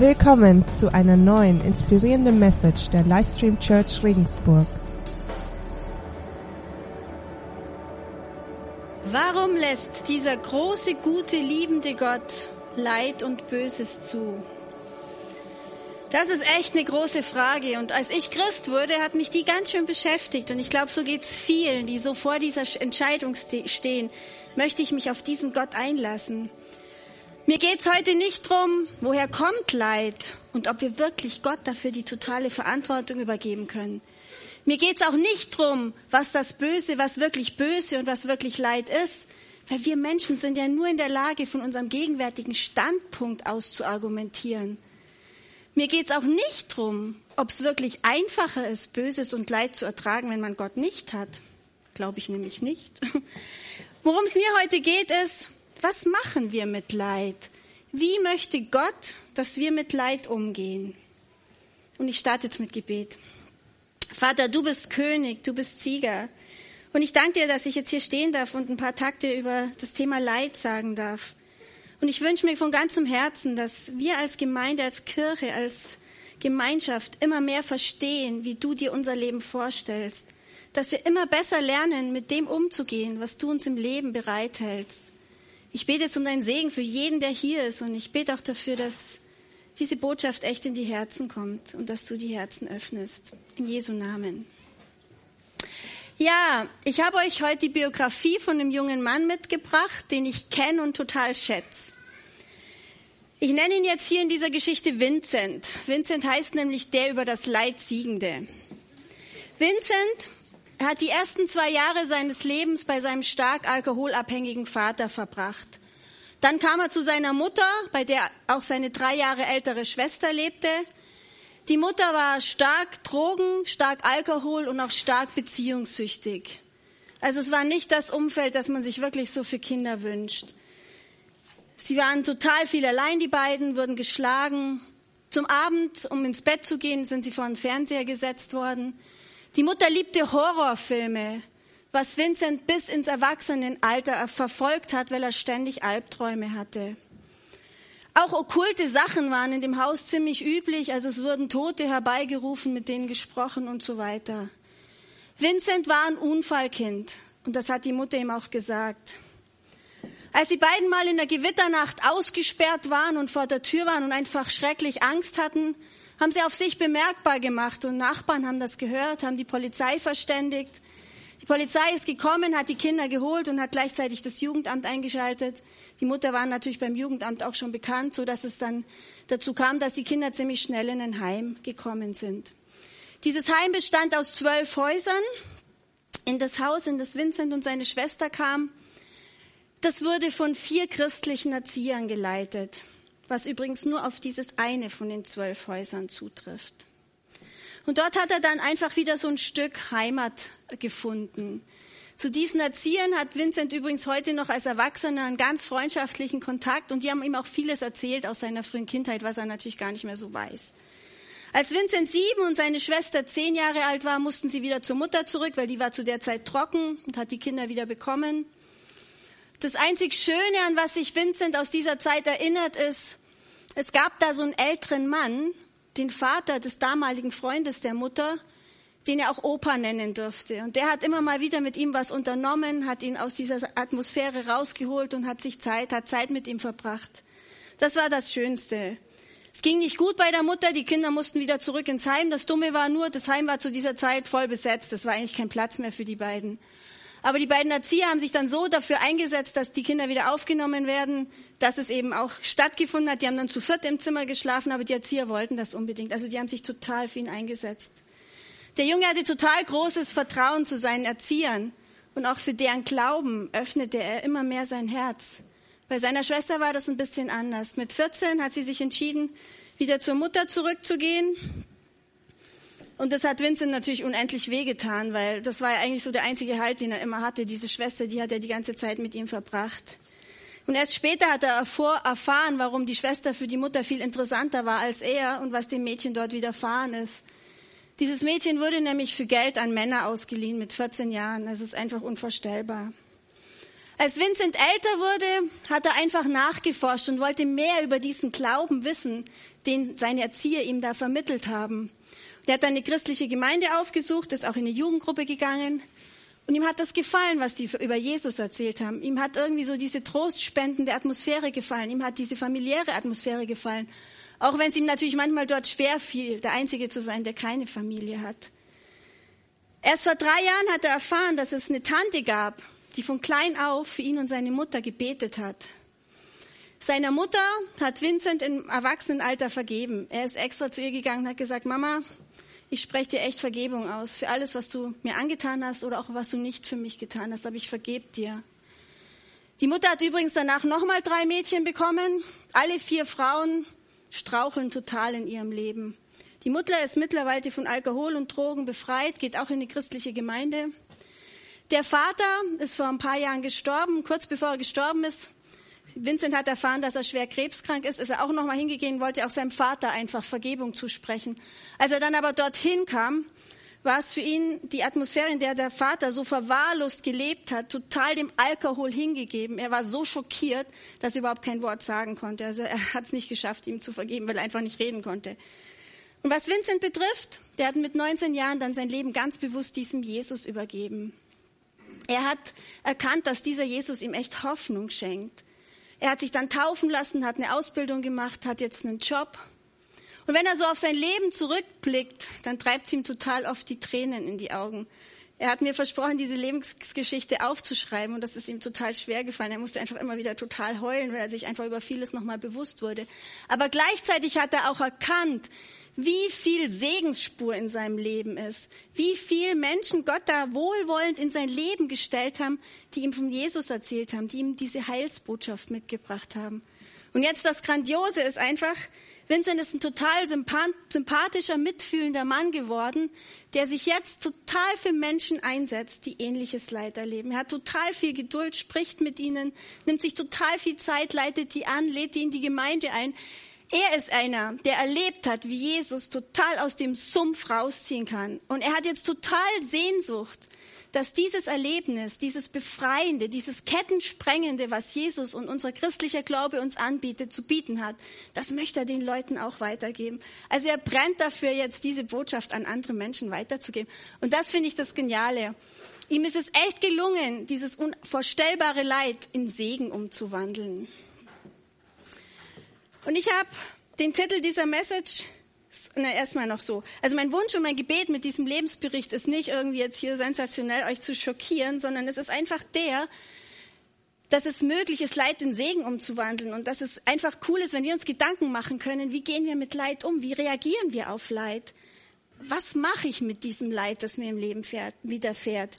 Willkommen zu einer neuen inspirierenden Message der Livestream Church Regensburg. Warum lässt dieser große, gute, liebende Gott Leid und Böses zu? Das ist echt eine große Frage. Und als ich Christ wurde, hat mich die ganz schön beschäftigt. Und ich glaube, so geht's vielen, die so vor dieser Entscheidung stehen. Möchte ich mich auf diesen Gott einlassen? Mir geht's heute nicht drum, woher kommt Leid und ob wir wirklich Gott dafür die totale Verantwortung übergeben können. Mir geht's auch nicht drum, was das Böse, was wirklich böse und was wirklich Leid ist, weil wir Menschen sind ja nur in der Lage, von unserem gegenwärtigen Standpunkt aus zu argumentieren. Mir geht's auch nicht drum, ob es wirklich einfacher ist, Böses und Leid zu ertragen, wenn man Gott nicht hat. Glaube ich nämlich nicht. Worum es mir heute geht, ist, was machen wir mit Leid? Wie möchte Gott, dass wir mit Leid umgehen? Und ich starte jetzt mit Gebet. Vater, du bist König, du bist Sieger. Und ich danke dir, dass ich jetzt hier stehen darf und ein paar Takte über das Thema Leid sagen darf. Und ich wünsche mir von ganzem Herzen, dass wir als Gemeinde, als Kirche, als Gemeinschaft immer mehr verstehen, wie du dir unser Leben vorstellst. Dass wir immer besser lernen, mit dem umzugehen, was du uns im Leben bereithältst. Ich bete jetzt um deinen Segen für jeden, der hier ist. Und ich bete auch dafür, dass diese Botschaft echt in die Herzen kommt und dass du die Herzen öffnest. In Jesu Namen. Ja, ich habe euch heute die Biografie von einem jungen Mann mitgebracht, den ich kenne und total schätze. Ich nenne ihn jetzt hier in dieser Geschichte Vincent. Vincent heißt nämlich der über das Leid Siegende. Vincent er hat die ersten zwei Jahre seines Lebens bei seinem stark alkoholabhängigen Vater verbracht. Dann kam er zu seiner Mutter, bei der auch seine drei Jahre ältere Schwester lebte. Die Mutter war stark Drogen, stark Alkohol und auch stark beziehungssüchtig. Also es war nicht das Umfeld, das man sich wirklich so für Kinder wünscht. Sie waren total viel allein, die beiden, wurden geschlagen. Zum Abend, um ins Bett zu gehen, sind sie vor den Fernseher gesetzt worden. Die Mutter liebte Horrorfilme, was Vincent bis ins Erwachsenenalter verfolgt hat, weil er ständig Albträume hatte. Auch okkulte Sachen waren in dem Haus ziemlich üblich, also es wurden Tote herbeigerufen, mit denen gesprochen und so weiter. Vincent war ein Unfallkind und das hat die Mutter ihm auch gesagt. Als die beiden mal in der Gewitternacht ausgesperrt waren und vor der Tür waren und einfach schrecklich Angst hatten, haben sie auf sich bemerkbar gemacht und Nachbarn haben das gehört, haben die Polizei verständigt. Die Polizei ist gekommen, hat die Kinder geholt und hat gleichzeitig das Jugendamt eingeschaltet. Die Mutter war natürlich beim Jugendamt auch schon bekannt, so dass es dann dazu kam, dass die Kinder ziemlich schnell in ein Heim gekommen sind. Dieses Heim bestand aus zwölf Häusern. In das Haus, in das Vincent und seine Schwester kam, das wurde von vier christlichen Erziehern geleitet was übrigens nur auf dieses eine von den zwölf Häusern zutrifft. Und dort hat er dann einfach wieder so ein Stück Heimat gefunden. Zu diesen Erziehern hat Vincent übrigens heute noch als Erwachsener einen ganz freundschaftlichen Kontakt und die haben ihm auch vieles erzählt aus seiner frühen Kindheit, was er natürlich gar nicht mehr so weiß. Als Vincent sieben und seine Schwester zehn Jahre alt war, mussten sie wieder zur Mutter zurück, weil die war zu der Zeit trocken und hat die Kinder wieder bekommen. Das einzig Schöne, an was sich Vincent aus dieser Zeit erinnert, ist, es gab da so einen älteren Mann, den Vater des damaligen Freundes der Mutter, den er auch Opa nennen durfte. Und der hat immer mal wieder mit ihm was unternommen, hat ihn aus dieser Atmosphäre rausgeholt und hat sich Zeit, hat Zeit mit ihm verbracht. Das war das Schönste. Es ging nicht gut bei der Mutter, die Kinder mussten wieder zurück ins Heim. Das Dumme war nur, das Heim war zu dieser Zeit voll besetzt. Es war eigentlich kein Platz mehr für die beiden. Aber die beiden Erzieher haben sich dann so dafür eingesetzt, dass die Kinder wieder aufgenommen werden, dass es eben auch stattgefunden hat. Die haben dann zu viert im Zimmer geschlafen, aber die Erzieher wollten das unbedingt. Also die haben sich total für ihn eingesetzt. Der Junge hatte total großes Vertrauen zu seinen Erziehern und auch für deren Glauben öffnete er immer mehr sein Herz. Bei seiner Schwester war das ein bisschen anders. Mit 14 hat sie sich entschieden, wieder zur Mutter zurückzugehen und das hat Vincent natürlich unendlich wehgetan, weil das war ja eigentlich so der einzige Halt, den er immer hatte. Diese Schwester, die hat er die ganze Zeit mit ihm verbracht. Und erst später hat er erfahren, warum die Schwester für die Mutter viel interessanter war als er und was dem Mädchen dort widerfahren ist. Dieses Mädchen wurde nämlich für Geld an Männer ausgeliehen mit 14 Jahren. Das ist einfach unvorstellbar. Als Vincent älter wurde, hat er einfach nachgeforscht und wollte mehr über diesen Glauben wissen, den seine Erzieher ihm da vermittelt haben. Der hat eine christliche Gemeinde aufgesucht, ist auch in eine Jugendgruppe gegangen. Und ihm hat das gefallen, was die über Jesus erzählt haben. Ihm hat irgendwie so diese trostspendende Atmosphäre gefallen. Ihm hat diese familiäre Atmosphäre gefallen. Auch wenn es ihm natürlich manchmal dort schwer fiel, der Einzige zu sein, der keine Familie hat. Erst vor drei Jahren hat er erfahren, dass es eine Tante gab, die von klein auf für ihn und seine Mutter gebetet hat. Seiner Mutter hat Vincent im Erwachsenenalter vergeben. Er ist extra zu ihr gegangen und hat gesagt, Mama, ich spreche dir echt Vergebung aus für alles, was du mir angetan hast oder auch was du nicht für mich getan hast, aber ich vergebe dir. Die Mutter hat übrigens danach nochmal drei Mädchen bekommen. Alle vier Frauen straucheln total in ihrem Leben. Die Mutter ist mittlerweile von Alkohol und Drogen befreit, geht auch in die christliche Gemeinde. Der Vater ist vor ein paar Jahren gestorben. Kurz bevor er gestorben ist, Vincent hat erfahren, dass er schwer krebskrank ist, ist er auch nochmal hingegangen, wollte auch seinem Vater einfach Vergebung zusprechen. Als er dann aber dorthin kam, war es für ihn die Atmosphäre, in der der Vater so verwahrlost gelebt hat, total dem Alkohol hingegeben. Er war so schockiert, dass er überhaupt kein Wort sagen konnte. Also er hat es nicht geschafft, ihm zu vergeben, weil er einfach nicht reden konnte. Und was Vincent betrifft, der hat mit 19 Jahren dann sein Leben ganz bewusst diesem Jesus übergeben. Er hat erkannt, dass dieser Jesus ihm echt Hoffnung schenkt. Er hat sich dann taufen lassen, hat eine Ausbildung gemacht, hat jetzt einen Job. Und wenn er so auf sein Leben zurückblickt, dann treibt es ihm total oft die Tränen in die Augen. Er hat mir versprochen, diese Lebensgeschichte aufzuschreiben und das ist ihm total schwer gefallen. Er musste einfach immer wieder total heulen, weil er sich einfach über vieles nochmal bewusst wurde. Aber gleichzeitig hat er auch erkannt, wie viel Segensspur in seinem Leben ist, wie viel Menschen Gott da wohlwollend in sein Leben gestellt haben, die ihm von Jesus erzählt haben, die ihm diese Heilsbotschaft mitgebracht haben. Und jetzt das Grandiose ist einfach, Vincent ist ein total sympathischer, mitfühlender Mann geworden, der sich jetzt total für Menschen einsetzt, die ähnliches Leid erleben. Er hat total viel Geduld, spricht mit ihnen, nimmt sich total viel Zeit, leitet die an, lädt die in die Gemeinde ein. Er ist einer, der erlebt hat, wie Jesus total aus dem Sumpf rausziehen kann. Und er hat jetzt total Sehnsucht, dass dieses Erlebnis, dieses Befreiende, dieses Kettensprengende, was Jesus und unser christlicher Glaube uns anbietet, zu bieten hat, das möchte er den Leuten auch weitergeben. Also er brennt dafür, jetzt diese Botschaft an andere Menschen weiterzugeben. Und das finde ich das Geniale. Ihm ist es echt gelungen, dieses unvorstellbare Leid in Segen umzuwandeln. Und ich habe den Titel dieser Message na, erstmal noch so. Also mein Wunsch und mein Gebet mit diesem Lebensbericht ist nicht irgendwie jetzt hier sensationell euch zu schockieren, sondern es ist einfach der, dass es möglich ist, Leid in Segen umzuwandeln und dass es einfach cool ist, wenn wir uns Gedanken machen können, wie gehen wir mit Leid um, wie reagieren wir auf Leid, was mache ich mit diesem Leid, das mir im Leben fährt, widerfährt.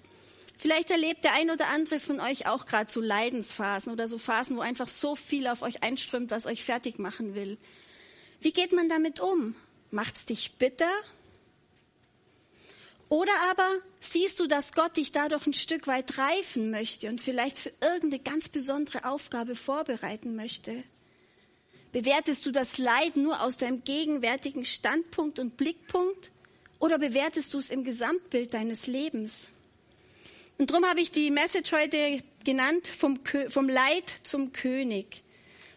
Vielleicht erlebt der ein oder andere von euch auch gerade so Leidensphasen oder so Phasen, wo einfach so viel auf euch einströmt, was euch fertig machen will. Wie geht man damit um? Macht's dich bitter? Oder aber siehst du, dass Gott dich dadurch ein Stück weit reifen möchte und vielleicht für irgendeine ganz besondere Aufgabe vorbereiten möchte? Bewertest du das Leid nur aus deinem gegenwärtigen Standpunkt und Blickpunkt oder bewertest du es im Gesamtbild deines Lebens? Und darum habe ich die Message heute genannt, vom, vom Leid zum König.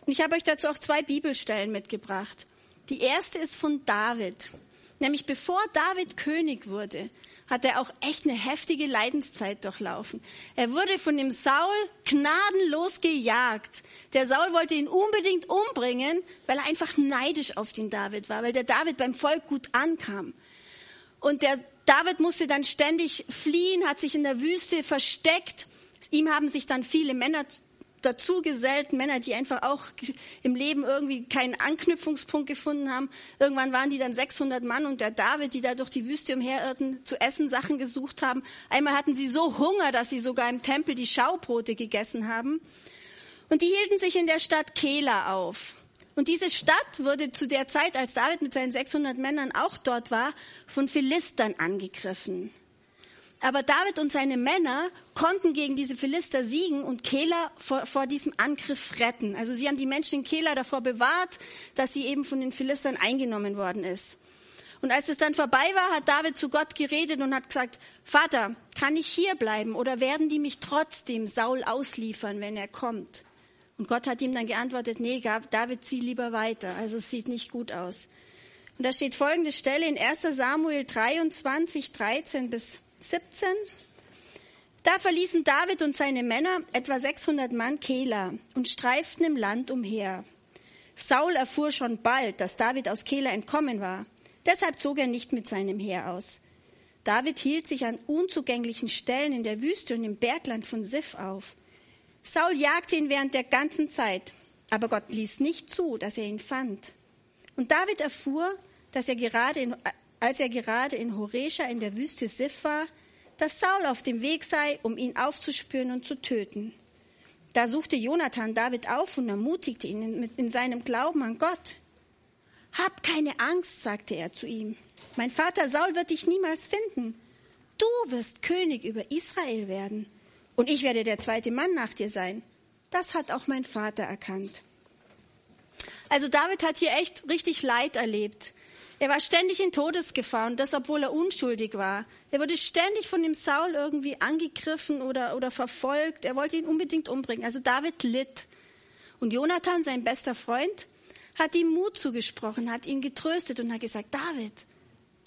Und ich habe euch dazu auch zwei Bibelstellen mitgebracht. Die erste ist von David. Nämlich bevor David König wurde, hat er auch echt eine heftige Leidenszeit durchlaufen. Er wurde von dem Saul gnadenlos gejagt. Der Saul wollte ihn unbedingt umbringen, weil er einfach neidisch auf den David war, weil der David beim Volk gut ankam. Und der David musste dann ständig fliehen, hat sich in der Wüste versteckt. Ihm haben sich dann viele Männer dazu gesellt, Männer, die einfach auch im Leben irgendwie keinen Anknüpfungspunkt gefunden haben. Irgendwann waren die dann 600 Mann und der David, die da durch die Wüste umherirrten, zu essen Sachen gesucht haben. Einmal hatten sie so Hunger, dass sie sogar im Tempel die Schaubrote gegessen haben. Und die hielten sich in der Stadt Kela auf. Und diese Stadt wurde zu der Zeit, als David mit seinen 600 Männern auch dort war, von Philistern angegriffen. Aber David und seine Männer konnten gegen diese Philister siegen und Kela vor, vor, diesem Angriff retten. Also sie haben die Menschen in Kela davor bewahrt, dass sie eben von den Philistern eingenommen worden ist. Und als es dann vorbei war, hat David zu Gott geredet und hat gesagt, Vater, kann ich hier bleiben oder werden die mich trotzdem Saul ausliefern, wenn er kommt? Und Gott hat ihm dann geantwortet, nee, David, zieh lieber weiter. Also es sieht nicht gut aus. Und da steht folgende Stelle in 1 Samuel 23, 13 bis 17. Da verließen David und seine Männer, etwa 600 Mann, Kela und streiften im Land umher. Saul erfuhr schon bald, dass David aus Kela entkommen war. Deshalb zog er nicht mit seinem Heer aus. David hielt sich an unzugänglichen Stellen in der Wüste und im Bergland von Sif auf. Saul jagte ihn während der ganzen Zeit, aber Gott ließ nicht zu, dass er ihn fand. Und David erfuhr, dass er gerade in, als er gerade in Horesha in der Wüste Sif war, dass Saul auf dem Weg sei, um ihn aufzuspüren und zu töten. Da suchte Jonathan David auf und ermutigte ihn in seinem Glauben an Gott. Hab keine Angst, sagte er zu ihm. Mein Vater Saul wird dich niemals finden. Du wirst König über Israel werden. Und ich werde der zweite Mann nach dir sein. Das hat auch mein Vater erkannt. Also David hat hier echt richtig Leid erlebt. Er war ständig in Todesgefahr und das, obwohl er unschuldig war. Er wurde ständig von dem Saul irgendwie angegriffen oder, oder verfolgt. Er wollte ihn unbedingt umbringen. Also David litt. Und Jonathan, sein bester Freund, hat ihm Mut zugesprochen, hat ihn getröstet und hat gesagt, David,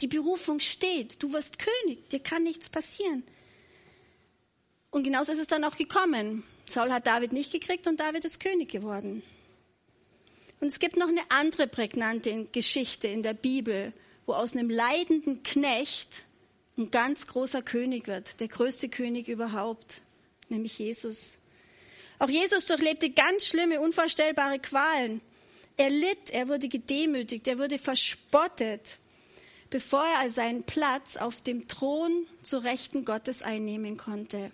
die Berufung steht, du wirst König, dir kann nichts passieren. Und genauso ist es dann auch gekommen. Saul hat David nicht gekriegt und David ist König geworden. Und es gibt noch eine andere prägnante Geschichte in der Bibel, wo aus einem leidenden Knecht ein ganz großer König wird, der größte König überhaupt, nämlich Jesus. Auch Jesus durchlebte ganz schlimme, unvorstellbare Qualen. Er litt, er wurde gedemütigt, er wurde verspottet, bevor er seinen Platz auf dem Thron zu Rechten Gottes einnehmen konnte.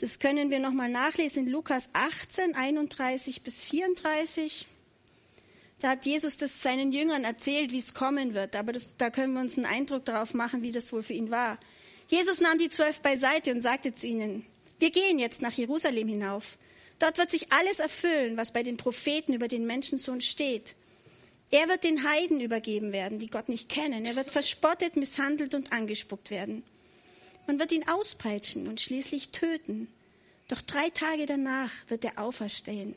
Das können wir nochmal nachlesen in Lukas 18, 31 bis 34. Da hat Jesus das seinen Jüngern erzählt, wie es kommen wird. Aber das, da können wir uns einen Eindruck darauf machen, wie das wohl für ihn war. Jesus nahm die zwölf beiseite und sagte zu ihnen, wir gehen jetzt nach Jerusalem hinauf. Dort wird sich alles erfüllen, was bei den Propheten über den Menschensohn steht. Er wird den Heiden übergeben werden, die Gott nicht kennen. Er wird verspottet, misshandelt und angespuckt werden. Man wird ihn auspeitschen und schließlich töten. Doch drei Tage danach wird er auferstehen.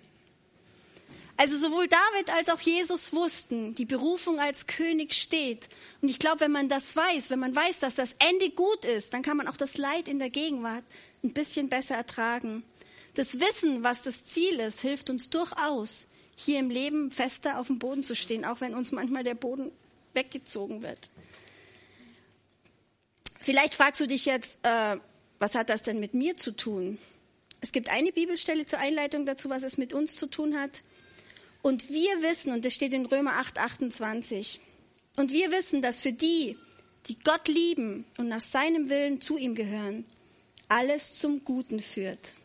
Also sowohl David als auch Jesus wussten, die Berufung als König steht. Und ich glaube, wenn man das weiß, wenn man weiß, dass das Ende gut ist, dann kann man auch das Leid in der Gegenwart ein bisschen besser ertragen. Das Wissen, was das Ziel ist, hilft uns durchaus, hier im Leben fester auf dem Boden zu stehen, auch wenn uns manchmal der Boden weggezogen wird. Vielleicht fragst du dich jetzt, äh, was hat das denn mit mir zu tun? Es gibt eine Bibelstelle zur Einleitung dazu, was es mit uns zu tun hat. Und wir wissen, und das steht in Römer 8, 28, und wir wissen, dass für die, die Gott lieben und nach seinem Willen zu ihm gehören, alles zum Guten führt.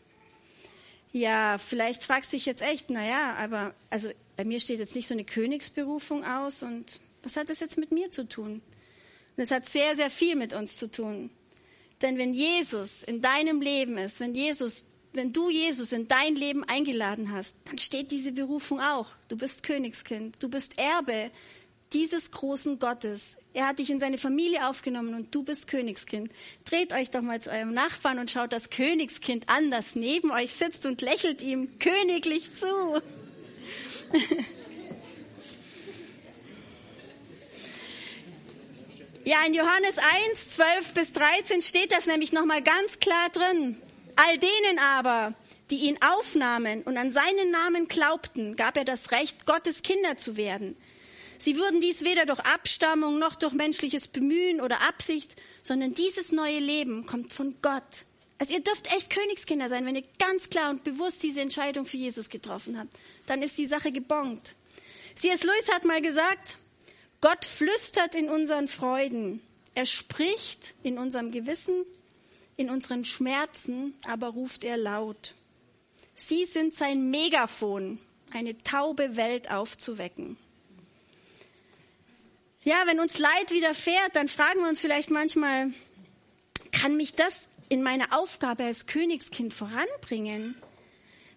Ja, vielleicht fragst du dich jetzt echt, naja, aber also bei mir steht jetzt nicht so eine Königsberufung aus und was hat das jetzt mit mir zu tun? Und es hat sehr, sehr viel mit uns zu tun. Denn wenn Jesus in deinem Leben ist, wenn Jesus, wenn du Jesus in dein Leben eingeladen hast, dann steht diese Berufung auch. Du bist Königskind, du bist Erbe dieses großen Gottes. Er hat dich in seine Familie aufgenommen und du bist Königskind. Dreht euch doch mal zu eurem Nachbarn und schaut das Königskind an, das neben euch sitzt und lächelt ihm königlich zu. Ja, in Johannes 1, 12 bis 13 steht das nämlich nochmal ganz klar drin. All denen aber, die ihn aufnahmen und an seinen Namen glaubten, gab er das Recht, Gottes Kinder zu werden. Sie würden dies weder durch Abstammung noch durch menschliches Bemühen oder Absicht, sondern dieses neue Leben kommt von Gott. Also ihr dürft echt Königskinder sein, wenn ihr ganz klar und bewusst diese Entscheidung für Jesus getroffen habt. Dann ist die Sache gebongt. C.S. Lewis hat mal gesagt, Gott flüstert in unseren Freuden. Er spricht in unserem Gewissen, in unseren Schmerzen, aber ruft er laut. Sie sind sein Megafon, eine taube Welt aufzuwecken. Ja, wenn uns Leid widerfährt, dann fragen wir uns vielleicht manchmal, kann mich das in meiner Aufgabe als Königskind voranbringen?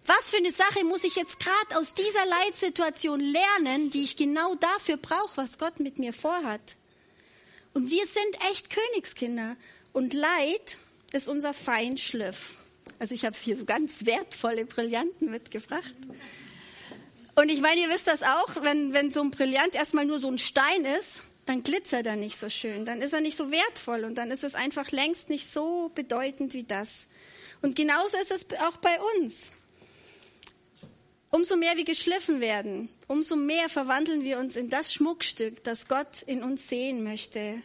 Was für eine Sache muss ich jetzt gerade aus dieser Leitsituation lernen, die ich genau dafür brauche, was Gott mit mir vorhat? Und wir sind echt Königskinder. Und Leid ist unser Feinschliff. Also ich habe hier so ganz wertvolle Brillanten mitgebracht. Und ich meine, ihr wisst das auch, wenn, wenn so ein Brillant erstmal nur so ein Stein ist, dann glitzert er nicht so schön, dann ist er nicht so wertvoll und dann ist es einfach längst nicht so bedeutend wie das. Und genauso ist es auch bei uns. Umso mehr wir geschliffen werden, umso mehr verwandeln wir uns in das Schmuckstück, das Gott in uns sehen möchte.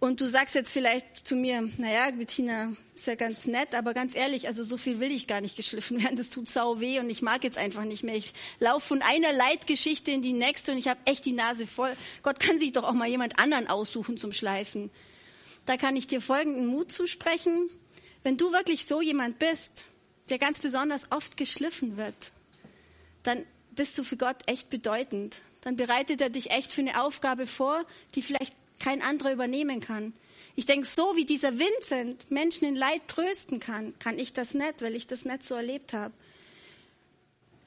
Und du sagst jetzt vielleicht zu mir, naja, Bettina ist ja ganz nett, aber ganz ehrlich, also so viel will ich gar nicht geschliffen werden. Das tut sau weh und ich mag jetzt einfach nicht mehr. Ich laufe von einer Leitgeschichte in die nächste und ich habe echt die Nase voll. Gott kann sich doch auch mal jemand anderen aussuchen zum Schleifen. Da kann ich dir folgenden Mut zusprechen. Wenn du wirklich so jemand bist, der ganz besonders oft geschliffen wird, dann bist du für Gott echt bedeutend. Dann bereitet er dich echt für eine Aufgabe vor, die vielleicht kein anderer übernehmen kann. Ich denke, so wie dieser Vincent Menschen in Leid trösten kann, kann ich das nicht, weil ich das nicht so erlebt habe.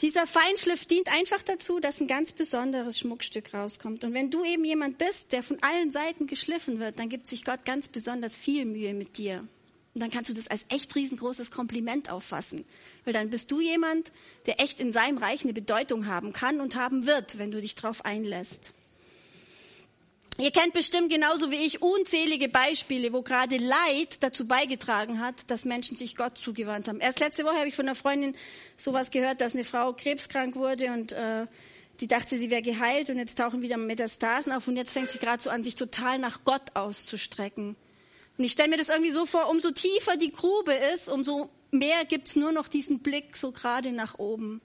Dieser Feinschliff dient einfach dazu, dass ein ganz besonderes Schmuckstück rauskommt. Und wenn du eben jemand bist, der von allen Seiten geschliffen wird, dann gibt sich Gott ganz besonders viel Mühe mit dir. Und dann kannst du das als echt riesengroßes Kompliment auffassen. Weil dann bist du jemand, der echt in seinem Reich eine Bedeutung haben kann und haben wird, wenn du dich darauf einlässt. Ihr kennt bestimmt genauso wie ich unzählige Beispiele, wo gerade Leid dazu beigetragen hat, dass Menschen sich Gott zugewandt haben. Erst letzte Woche habe ich von einer Freundin sowas gehört, dass eine Frau krebskrank wurde und äh, die dachte, sie wäre geheilt und jetzt tauchen wieder Metastasen auf und jetzt fängt sie gerade so an, sich total nach Gott auszustrecken. Und ich stelle mir das irgendwie so vor, umso tiefer die Grube ist, umso mehr gibt's nur noch diesen Blick so gerade nach oben.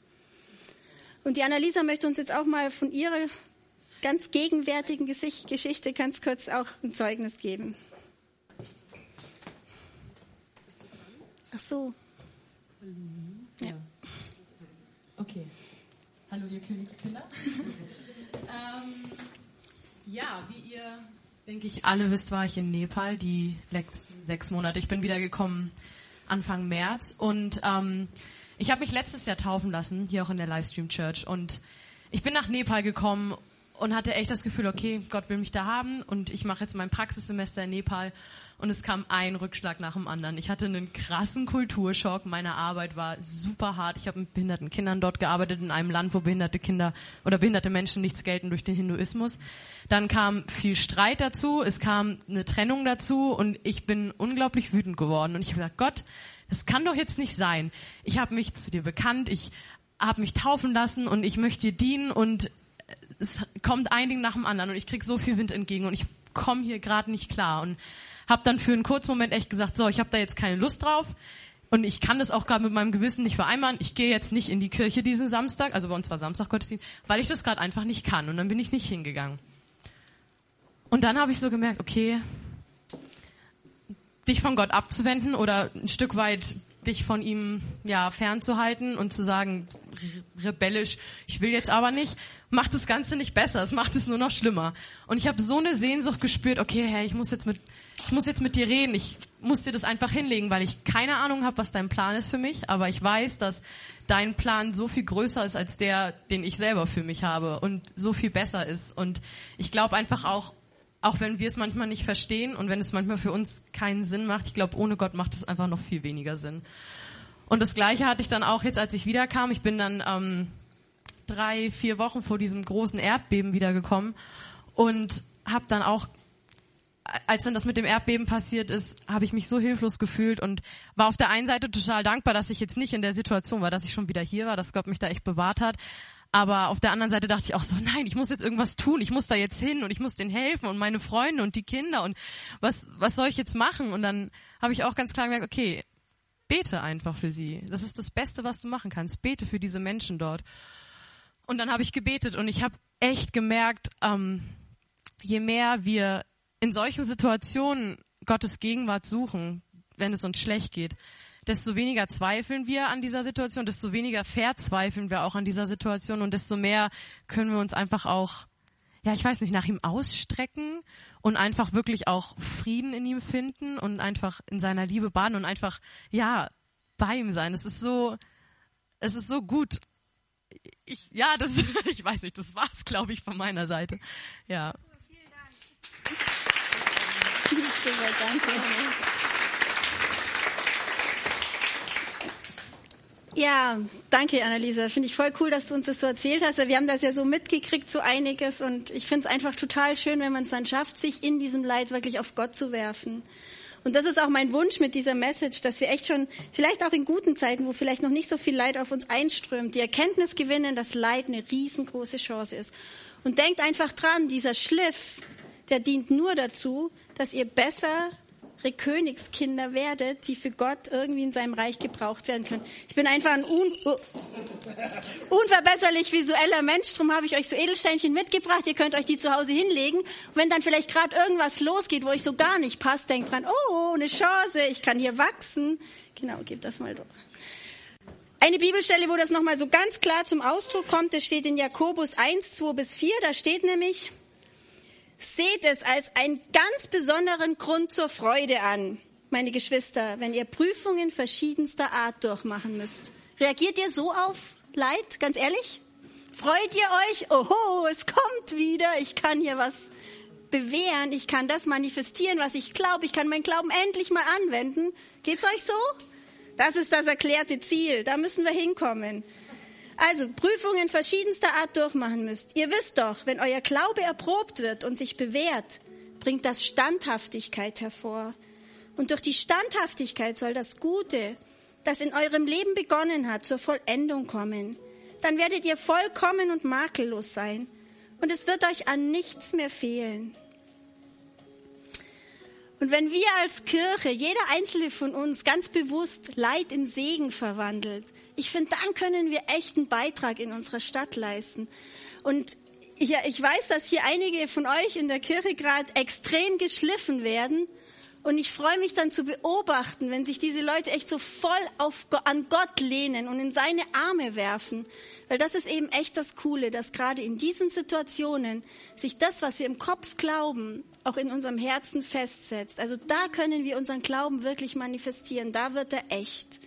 Und die Annalisa möchte uns jetzt auch mal von ihrer ganz gegenwärtigen Geschichte ganz kurz auch ein Zeugnis geben. Ach so. Ja. Okay. Hallo, ihr Königskinder. ähm, ja, wie ihr, denke ich, alle wisst, war ich in Nepal die letzten sechs Monate. Ich bin wiedergekommen Anfang März und ähm, ich habe mich letztes Jahr taufen lassen, hier auch in der Livestream Church. Und ich bin nach Nepal gekommen und hatte echt das Gefühl, okay, Gott will mich da haben und ich mache jetzt mein Praxissemester in Nepal und es kam ein Rückschlag nach dem anderen. Ich hatte einen krassen Kulturschock, meine Arbeit war super hart. Ich habe mit behinderten Kindern dort gearbeitet in einem Land, wo behinderte Kinder oder behinderte Menschen nichts gelten durch den Hinduismus. Dann kam viel Streit dazu, es kam eine Trennung dazu und ich bin unglaublich wütend geworden und ich habe gesagt, Gott, das kann doch jetzt nicht sein. Ich habe mich zu dir bekannt, ich habe mich taufen lassen und ich möchte dir dienen und es kommt ein Ding nach dem anderen und ich krieg so viel Wind entgegen und ich komme hier gerade nicht klar und habe dann für einen kurzen Moment echt gesagt, so, ich habe da jetzt keine Lust drauf und ich kann das auch gerade mit meinem Gewissen nicht vereinbaren. Ich gehe jetzt nicht in die Kirche diesen Samstag, also bei uns war Samstag Gottesdienst, weil ich das gerade einfach nicht kann und dann bin ich nicht hingegangen. Und dann habe ich so gemerkt, okay, dich von Gott abzuwenden oder ein Stück weit dich von ihm ja fernzuhalten und zu sagen rebellisch, ich will jetzt aber nicht, macht das Ganze nicht besser, es macht es nur noch schlimmer. Und ich habe so eine Sehnsucht gespürt, okay, Herr, ich muss jetzt mit ich muss jetzt mit dir reden, ich muss dir das einfach hinlegen, weil ich keine Ahnung habe, was dein Plan ist für mich, aber ich weiß, dass dein Plan so viel größer ist als der, den ich selber für mich habe und so viel besser ist und ich glaube einfach auch auch wenn wir es manchmal nicht verstehen und wenn es manchmal für uns keinen Sinn macht, ich glaube, ohne Gott macht es einfach noch viel weniger Sinn. Und das Gleiche hatte ich dann auch jetzt, als ich wiederkam. Ich bin dann ähm, drei, vier Wochen vor diesem großen Erdbeben wiedergekommen und habe dann auch, als dann das mit dem Erdbeben passiert ist, habe ich mich so hilflos gefühlt und war auf der einen Seite total dankbar, dass ich jetzt nicht in der Situation war, dass ich schon wieder hier war, dass Gott mich da echt bewahrt hat. Aber auf der anderen Seite dachte ich auch so, nein, ich muss jetzt irgendwas tun, ich muss da jetzt hin und ich muss denen helfen und meine Freunde und die Kinder und was, was soll ich jetzt machen? Und dann habe ich auch ganz klar gemerkt, okay, bete einfach für sie. Das ist das Beste, was du machen kannst. Bete für diese Menschen dort. Und dann habe ich gebetet und ich habe echt gemerkt, ähm, je mehr wir in solchen Situationen Gottes Gegenwart suchen, wenn es uns schlecht geht, desto weniger zweifeln wir an dieser Situation, desto weniger verzweifeln wir auch an dieser Situation und desto mehr können wir uns einfach auch, ja, ich weiß nicht, nach ihm ausstrecken und einfach wirklich auch Frieden in ihm finden und einfach in seiner Liebe baden und einfach, ja, bei ihm sein. Es ist so, es ist so gut. Ich, ja, das, ich weiß nicht, das war's, glaube ich, von meiner Seite. Ja. Vielen Dank. Super, danke. Ja, danke Annalisa. Finde ich voll cool, dass du uns das so erzählt hast. Wir haben das ja so mitgekriegt, so einiges. Und ich finde es einfach total schön, wenn man es dann schafft, sich in diesem Leid wirklich auf Gott zu werfen. Und das ist auch mein Wunsch mit dieser Message, dass wir echt schon, vielleicht auch in guten Zeiten, wo vielleicht noch nicht so viel Leid auf uns einströmt, die Erkenntnis gewinnen, dass Leid eine riesengroße Chance ist. Und denkt einfach dran, dieser Schliff, der dient nur dazu, dass ihr bessere Königskinder werdet, die für Gott irgendwie in seinem Reich gebraucht werden können. Ich bin einfach ein un unverbesserlich visueller Mensch, darum habe ich euch so Edelsteinchen mitgebracht. Ihr könnt euch die zu Hause hinlegen. Und wenn dann vielleicht gerade irgendwas losgeht, wo euch so gar nicht passt, denkt dran, oh, eine Chance, ich kann hier wachsen. Genau, gebt das mal durch. Eine Bibelstelle, wo das nochmal so ganz klar zum Ausdruck kommt, das steht in Jakobus 1, 2 bis 4. Da steht nämlich, Seht es als einen ganz besonderen Grund zur Freude an, meine Geschwister, wenn ihr Prüfungen verschiedenster Art durchmachen müsst. Reagiert ihr so auf Leid, ganz ehrlich? Freut ihr euch? Oho, es kommt wieder, ich kann hier was bewähren, ich kann das manifestieren, was ich glaube, ich kann meinen Glauben endlich mal anwenden. Geht's euch so? Das ist das erklärte Ziel, da müssen wir hinkommen. Also Prüfungen verschiedenster Art durchmachen müsst. Ihr wisst doch, wenn euer Glaube erprobt wird und sich bewährt, bringt das Standhaftigkeit hervor. Und durch die Standhaftigkeit soll das Gute, das in eurem Leben begonnen hat, zur Vollendung kommen. Dann werdet ihr vollkommen und makellos sein. Und es wird euch an nichts mehr fehlen. Und wenn wir als Kirche, jeder einzelne von uns ganz bewusst Leid in Segen verwandelt, ich finde, dann können wir echt einen Beitrag in unserer Stadt leisten. Und ich, ich weiß, dass hier einige von euch in der Kirche gerade extrem geschliffen werden. Und ich freue mich dann zu beobachten, wenn sich diese Leute echt so voll auf, an Gott lehnen und in seine Arme werfen. Weil das ist eben echt das Coole, dass gerade in diesen Situationen sich das, was wir im Kopf glauben, auch in unserem Herzen festsetzt. Also da können wir unseren Glauben wirklich manifestieren. Da wird er echt.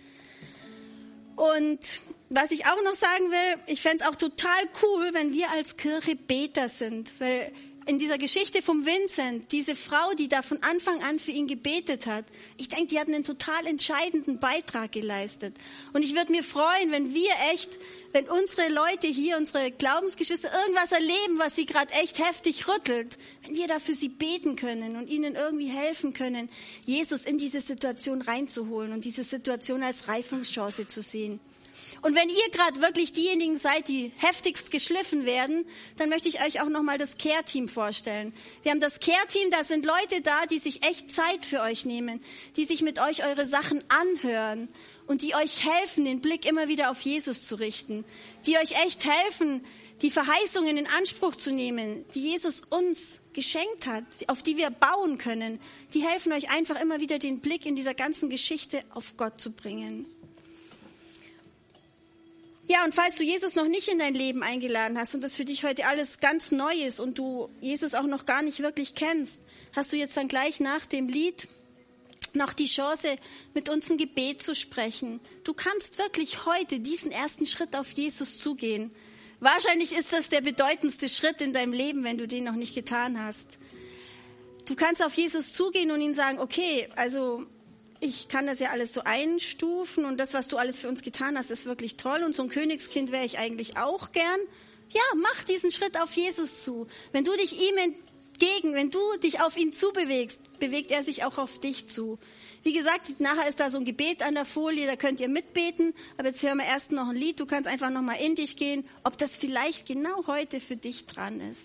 Und was ich auch noch sagen will, ich fände es auch total cool, wenn wir als Kirche Beter sind, weil in dieser Geschichte vom Vincent, diese Frau, die da von Anfang an für ihn gebetet hat, ich denke, die hat einen total entscheidenden Beitrag geleistet. Und ich würde mir freuen, wenn wir echt, wenn unsere Leute hier, unsere Glaubensgeschwister irgendwas erleben, was sie gerade echt heftig rüttelt, wenn wir da für sie beten können und ihnen irgendwie helfen können, Jesus in diese Situation reinzuholen und diese Situation als Reifungschance zu sehen. Und wenn ihr gerade wirklich diejenigen seid, die heftigst geschliffen werden, dann möchte ich euch auch nochmal das Care-Team vorstellen. Wir haben das Care-Team, da sind Leute da, die sich echt Zeit für euch nehmen, die sich mit euch eure Sachen anhören und die euch helfen, den Blick immer wieder auf Jesus zu richten, die euch echt helfen, die Verheißungen in Anspruch zu nehmen, die Jesus uns geschenkt hat, auf die wir bauen können, die helfen euch einfach immer wieder den Blick in dieser ganzen Geschichte auf Gott zu bringen. Ja, und falls du Jesus noch nicht in dein Leben eingeladen hast und das für dich heute alles ganz neu ist und du Jesus auch noch gar nicht wirklich kennst, hast du jetzt dann gleich nach dem Lied noch die Chance, mit uns ein Gebet zu sprechen. Du kannst wirklich heute diesen ersten Schritt auf Jesus zugehen. Wahrscheinlich ist das der bedeutendste Schritt in deinem Leben, wenn du den noch nicht getan hast. Du kannst auf Jesus zugehen und ihn sagen, okay, also ich kann das ja alles so einstufen und das, was du alles für uns getan hast, ist wirklich toll und so ein Königskind wäre ich eigentlich auch gern. Ja, mach diesen Schritt auf Jesus zu. Wenn du dich ihm entgegen, wenn du dich auf ihn zubewegst, bewegt er sich auch auf dich zu. Wie gesagt, nachher ist da so ein Gebet an der Folie, da könnt ihr mitbeten. Aber jetzt hören wir erst noch ein Lied. Du kannst einfach noch mal in dich gehen, ob das vielleicht genau heute für dich dran ist.